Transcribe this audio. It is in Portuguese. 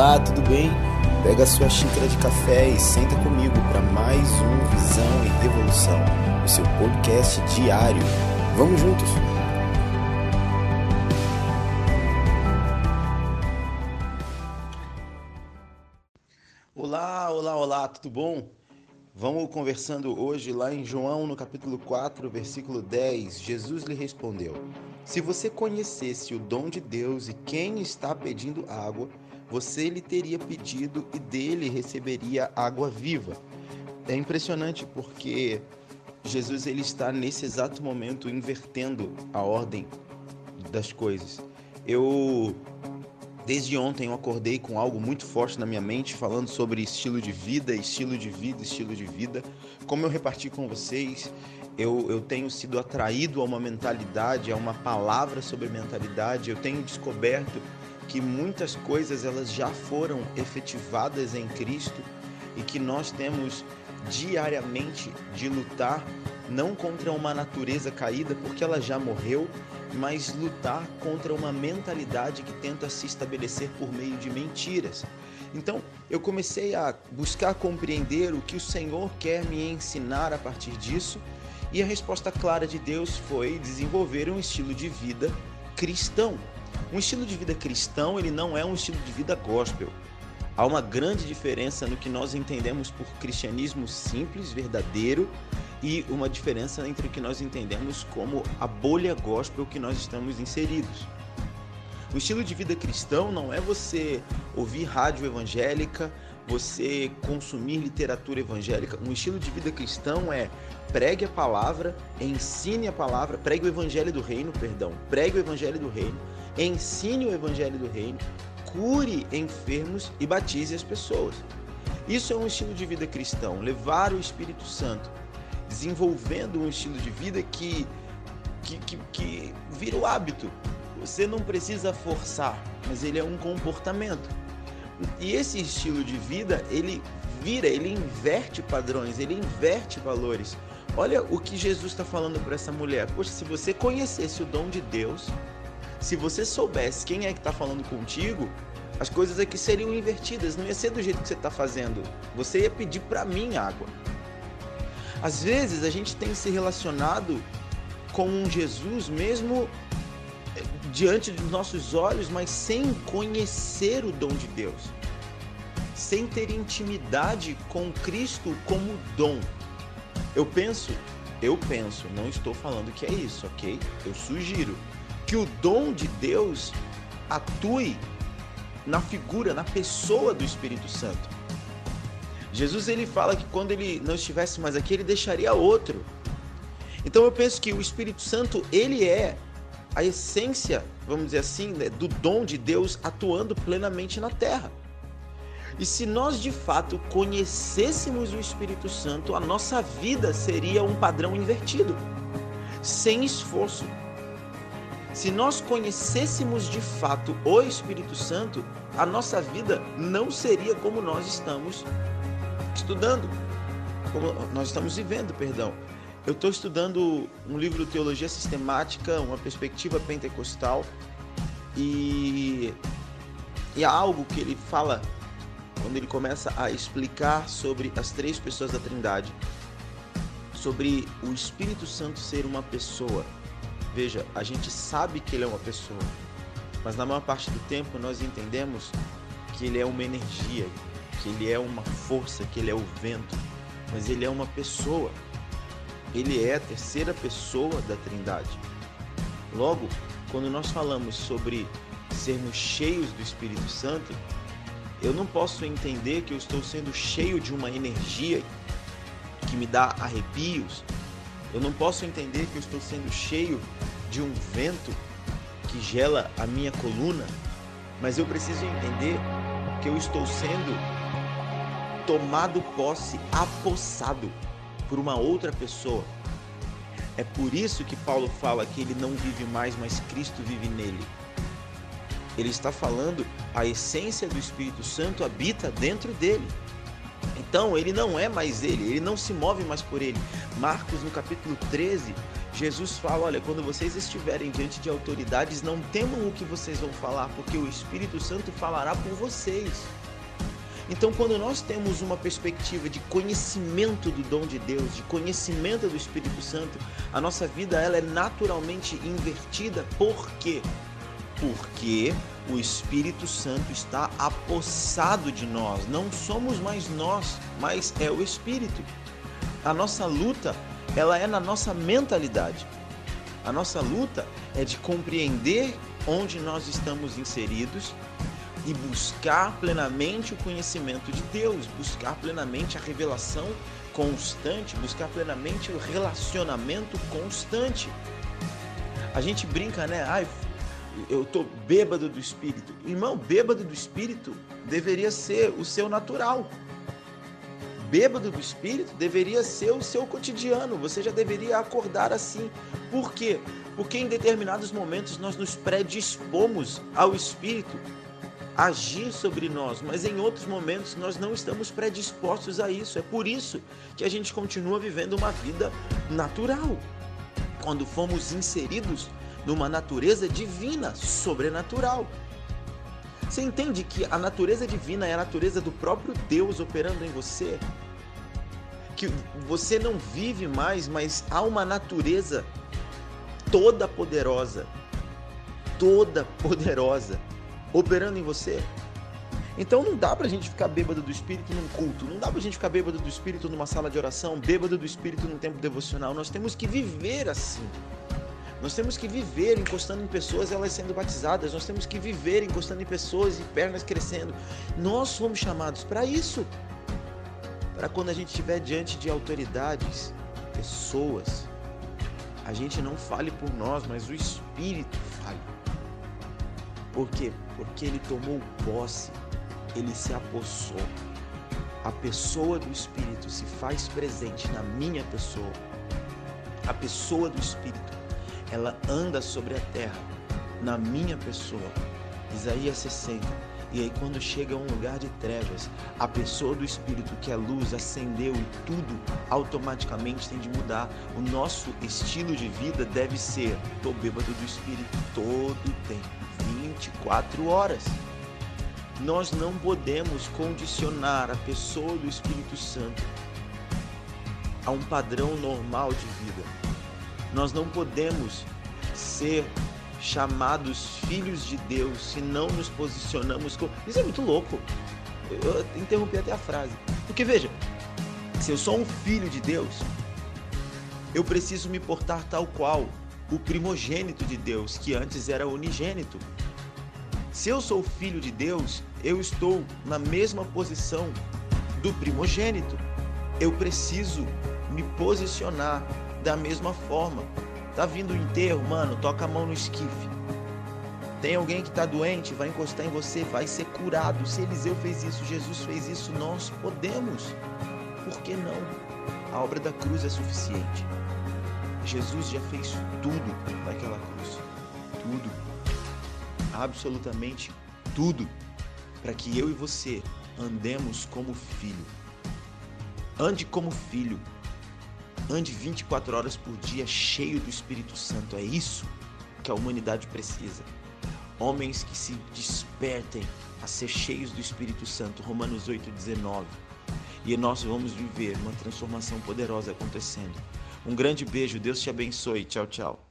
Olá, tudo bem? Pega sua xícara de café e senta comigo para mais um Visão e Revolução, o seu podcast diário. Vamos juntos? Olá, olá, olá, tudo bom? Vamos conversando hoje lá em João, no capítulo 4, versículo 10. Jesus lhe respondeu: Se você conhecesse o dom de Deus e quem está pedindo água, você lhe teria pedido e dele receberia água viva. É impressionante porque Jesus ele está nesse exato momento invertendo a ordem das coisas. Eu desde ontem eu acordei com algo muito forte na minha mente falando sobre estilo de vida, estilo de vida, estilo de vida. Como eu reparti com vocês, eu, eu tenho sido atraído a uma mentalidade, a uma palavra sobre mentalidade. Eu tenho descoberto que muitas coisas elas já foram efetivadas em Cristo e que nós temos diariamente de lutar não contra uma natureza caída porque ela já morreu, mas lutar contra uma mentalidade que tenta se estabelecer por meio de mentiras. Então, eu comecei a buscar compreender o que o Senhor quer me ensinar a partir disso, e a resposta clara de Deus foi desenvolver um estilo de vida cristão. Um estilo de vida cristão, ele não é um estilo de vida gospel. Há uma grande diferença no que nós entendemos por cristianismo simples, verdadeiro, e uma diferença entre o que nós entendemos como a bolha gospel que nós estamos inseridos. O estilo de vida cristão não é você ouvir rádio evangélica, você consumir literatura evangélica. Um estilo de vida cristão é pregue a palavra, ensine a palavra, pregue o evangelho do reino, perdão, pregue o evangelho do reino, ensine o evangelho do reino, cure enfermos e batize as pessoas. Isso é um estilo de vida cristão, levar o Espírito Santo, desenvolvendo um estilo de vida que, que, que, que vira o hábito. Você não precisa forçar, mas ele é um comportamento. E esse estilo de vida, ele vira, ele inverte padrões, ele inverte valores. Olha o que Jesus está falando para essa mulher. Poxa, se você conhecesse o dom de Deus, se você soubesse quem é que está falando contigo, as coisas aqui seriam invertidas. Não ia ser do jeito que você está fazendo. Você ia pedir para mim água. Às vezes a gente tem se relacionado com um Jesus mesmo eh, diante dos nossos olhos, mas sem conhecer o dom de Deus, sem ter intimidade com Cristo como dom. Eu penso, eu penso, não estou falando que é isso, ok? Eu sugiro que o dom de Deus atue na figura, na pessoa do Espírito Santo. Jesus ele fala que quando ele não estivesse mais aqui, ele deixaria outro. Então eu penso que o Espírito Santo, ele é a essência, vamos dizer assim, né, do dom de Deus atuando plenamente na terra. E se nós de fato conhecêssemos o Espírito Santo, a nossa vida seria um padrão invertido, sem esforço, se nós conhecêssemos de fato o Espírito Santo, a nossa vida não seria como nós estamos estudando, como nós estamos vivendo, perdão. Eu estou estudando um livro de teologia sistemática, uma perspectiva pentecostal, e, e há algo que ele fala quando ele começa a explicar sobre as três pessoas da Trindade, sobre o Espírito Santo ser uma pessoa Veja, a gente sabe que ele é uma pessoa, mas na maior parte do tempo nós entendemos que ele é uma energia, que ele é uma força, que ele é o vento, mas ele é uma pessoa. Ele é a terceira pessoa da Trindade. Logo, quando nós falamos sobre sermos cheios do Espírito Santo, eu não posso entender que eu estou sendo cheio de uma energia que me dá arrepios, eu não posso entender que eu estou sendo cheio de um vento que gela a minha coluna, mas eu preciso entender que eu estou sendo tomado posse, apossado por uma outra pessoa. É por isso que Paulo fala que ele não vive mais, mas Cristo vive nele. Ele está falando a essência do Espírito Santo habita dentro dele. Então ele não é mais ele, ele não se move mais por ele. Marcos, no capítulo 13, Jesus fala: olha, quando vocês estiverem diante de autoridades, não temam o que vocês vão falar, porque o Espírito Santo falará por vocês. Então, quando nós temos uma perspectiva de conhecimento do dom de Deus, de conhecimento do Espírito Santo, a nossa vida ela é naturalmente invertida. Por quê? Porque o Espírito Santo está apossado de nós. Não somos mais nós, mas é o Espírito. A nossa luta, ela é na nossa mentalidade. A nossa luta é de compreender onde nós estamos inseridos e buscar plenamente o conhecimento de Deus, buscar plenamente a revelação constante, buscar plenamente o relacionamento constante. A gente brinca, né? Ai, eu tô bêbado do espírito. Irmão, bêbado do espírito deveria ser o seu natural. Bêbado do espírito deveria ser o seu cotidiano. Você já deveria acordar assim. Por quê? Porque em determinados momentos nós nos predispomos ao espírito agir sobre nós, mas em outros momentos nós não estamos predispostos a isso. É por isso que a gente continua vivendo uma vida natural. Quando fomos inseridos numa natureza divina, sobrenatural. Você entende que a natureza divina é a natureza do próprio Deus operando em você? Que você não vive mais, mas há uma natureza toda poderosa, toda poderosa operando em você. Então não dá pra gente ficar bêbado do espírito num culto, não dá pra gente ficar bêbado do espírito numa sala de oração, bêbado do espírito num tempo devocional. Nós temos que viver assim. Nós temos que viver encostando em pessoas, elas sendo batizadas. Nós temos que viver encostando em pessoas e pernas crescendo. Nós fomos chamados para isso. Para quando a gente estiver diante de autoridades, pessoas, a gente não fale por nós, mas o Espírito fale. Por quê? Porque ele tomou posse, ele se apossou. A pessoa do Espírito se faz presente na minha pessoa. A pessoa do Espírito, ela anda sobre a terra, na minha pessoa. Isaías 60. E aí, quando chega a um lugar de trevas, a pessoa do Espírito, que é luz, acendeu e tudo automaticamente tem de mudar. O nosso estilo de vida deve ser: tô bêbado do Espírito todo o tempo 24 horas. Nós não podemos condicionar a pessoa do Espírito Santo a um padrão normal de vida. Nós não podemos ser chamados filhos de Deus se não nos posicionamos como. Isso é muito louco. Eu interrompi até a frase. Porque veja, se eu sou um filho de Deus, eu preciso me portar tal qual o primogênito de Deus, que antes era unigênito. Se eu sou filho de Deus, eu estou na mesma posição do primogênito. Eu preciso me posicionar da mesma forma. Tá vindo o enterro, mano, toca a mão no esquife. Tem alguém que está doente, vai encostar em você, vai ser curado. Se Eliseu fez isso, Jesus fez isso, nós podemos. Por que não? A obra da cruz é suficiente. Jesus já fez tudo naquela cruz. Tudo. Absolutamente tudo. Para que eu e você andemos como filho. Ande como filho. Ande 24 horas por dia cheio do Espírito Santo. É isso que a humanidade precisa. Homens que se despertem a ser cheios do Espírito Santo. Romanos 8,19. E nós vamos viver uma transformação poderosa acontecendo. Um grande beijo, Deus te abençoe. Tchau, tchau.